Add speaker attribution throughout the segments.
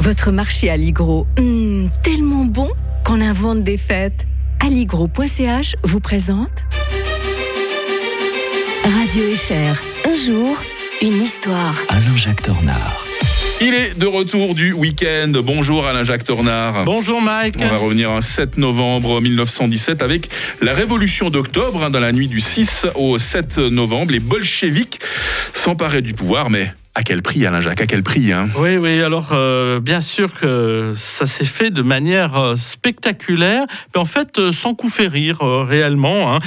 Speaker 1: Votre marché Alligro, hmm, tellement bon qu'on invente des fêtes. Alligro.ch vous présente Radio FR. Un jour, une histoire.
Speaker 2: Alain-Jacques Tornard.
Speaker 3: Il est de retour du week-end. Bonjour Alain-Jacques Tornard.
Speaker 4: Bonjour Mike.
Speaker 3: On va revenir un 7 novembre 1917 avec la révolution d'octobre. hein, dans la nuit du 6 au 7 novembre, les bolcheviks s'emparaient du pouvoir, mais à quel prix Alain Jacques? À quel prix hein?
Speaker 4: Oui, oui, alors euh, bien sûr que ça s'est fait de manière euh, spectaculaire, mais en fait euh, sans coup férir euh, réellement. hein.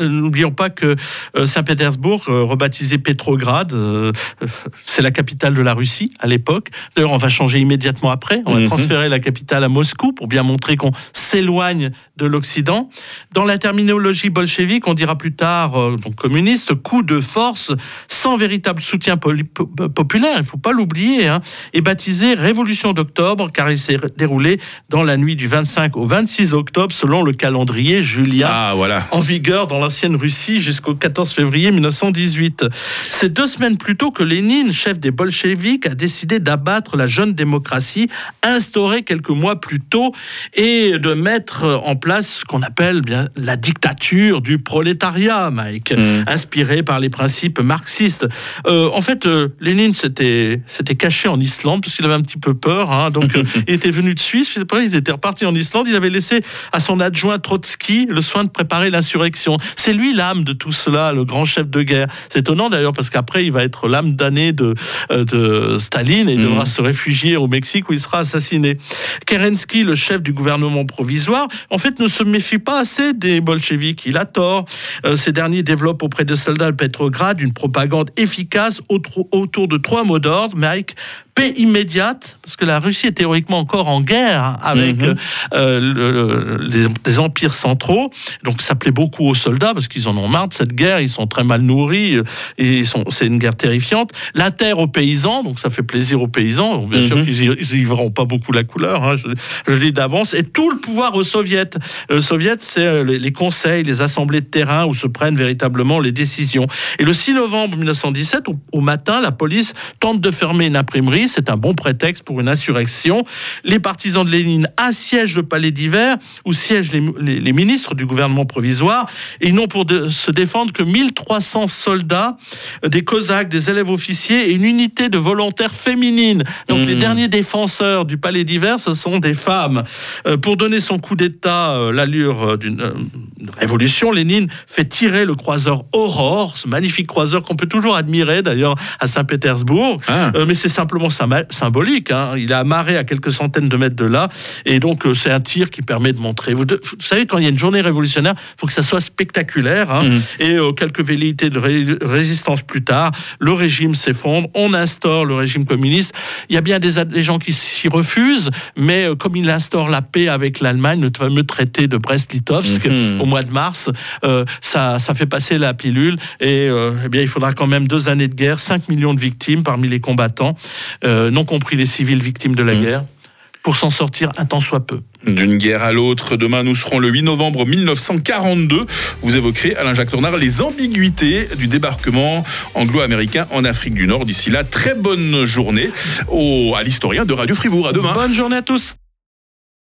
Speaker 4: N'oublions pas que Saint-Pétersbourg, rebaptisé Pétrograd, c'est la capitale de la Russie à l'époque. D'ailleurs, on va changer immédiatement après. On va
Speaker 3: Mhm.
Speaker 4: transférer la capitale à Moscou pour bien montrer qu'on s'éloigne de l'Occident. Dans la terminologie bolchevique, on dira plus tard, donc communiste, coup de force sans véritable soutien poli- po- populaire, il ne faut pas l'oublier, hein, est baptisé Révolution d'octobre car il s'est déroulé dans la nuit du 25 au 26 octobre selon le calendrier julien
Speaker 3: Ah voilà.
Speaker 4: en vigueur dans l'ancienne Russie jusqu'au 14 février 1918. C'est deux semaines plus tôt que Lénine, chef des bolcheviks, a décidé d'abattre la jeune démocratie instaurée quelques mois plus tôt et de mettre en place ce qu'on appelle bien la dictature du prolétariat, Mike,
Speaker 3: Mm.
Speaker 4: inspirée par les principes marxistes. Euh, en fait, euh, Lénine s'était s'était caché en Islande parce qu'il avait un petit peu peur. hein. donc, euh, il était venu de Suisse, puis après, il était reparti en Islande. Il avait laissé à son adjoint Trotsky le soin de préparer l'insurrection. C'est lui l'âme de tout cela, le grand chef de guerre. C'est étonnant d'ailleurs parce qu'après, il va être l'âme damnée de, euh, de Staline et il devra se réfugier au Mexique où il sera assassiné. Kerensky, le chef du gouvernement provisoire, en fait, ne se méfie pas assez des bolcheviks. Il a tort. Euh, ces derniers développent auprès des soldats de Petrograd une propagande efficace autour autour de trois mots d'ordre, Mike. Paix immédiate, parce que la Russie est théoriquement encore en guerre avec
Speaker 3: Mhm.
Speaker 4: euh, le- les, les empires centraux. Donc ça plaît beaucoup aux soldats parce qu'ils en ont marre de cette guerre. Ils sont très mal nourris euh, et c'est une guerre terrifiante. La terre aux paysans, donc ça fait plaisir aux paysans. Bien sûr
Speaker 3: Mhm.
Speaker 4: qu'ils y- ils y verront pas beaucoup la couleur, hein, je, je le dis d'avance. Et tout le pouvoir aux soviets. Le soviet, c'est euh, les, les conseils, les assemblées de terrain où se prennent véritablement les décisions. Et le 6 novembre 1917, au, au matin, la police tente de fermer une imprimerie. C'est un bon prétexte pour une insurrection. Les partisans de Lénine assiègent le palais d'hiver où siègent les, les- les ministres du gouvernement provisoire. Et ils n'ont pour de- se défendre que 1300 soldats, euh, des cosaques, des élèves officiers et une unité de volontaires féminines. Donc les derniers défenseurs du palais d'hiver, ce sont des femmes. Euh, pour donner son coup d'État euh, l'allure d'une une révolution, Lénine fait tirer le croiseur Aurore, ce magnifique croiseur qu'on peut toujours admirer d'ailleurs à Saint-Pétersbourg.
Speaker 3: Ah.
Speaker 4: Euh, mais c'est simplement symbol- symbolique. hein. Il est amarré à quelques centaines de mètres de là. Et donc, euh, c'est un tir qui permet de montrer. Vous, de- vous savez, quand il y a une journée révolutionnaire, il faut que ça soit spectaculaire. hein.
Speaker 3: Mhm.
Speaker 4: Et euh, quelques velléités de ré- résistance plus tard, le régime s'effondre. On instaure le régime communiste. Il y a bien des, gens qui s'y refusent. Mais comme il instaure la paix avec l'Allemagne, le fameux traité de Brest-Litovsk,
Speaker 3: Mhm.
Speaker 4: Mois de mars, euh, ça, ça fait passer la pilule. Et euh, eh bien, il faudra quand même deux années de guerre, 5 millions de victimes parmi les combattants, euh, non compris les civils victimes de la
Speaker 3: Mhm.
Speaker 4: guerre, pour s'en sortir un temps soit peu.
Speaker 3: D'une guerre à l'autre, demain nous serons le 8 novembre 1942. Vous évoquerez, Alain-Jacques Tornard, les ambiguïtés du débarquement anglo-américain en Afrique du Nord. D'ici là, très bonne journée au, à l'historien de Radio Fribourg. À demain.
Speaker 4: Bonne journée à tous.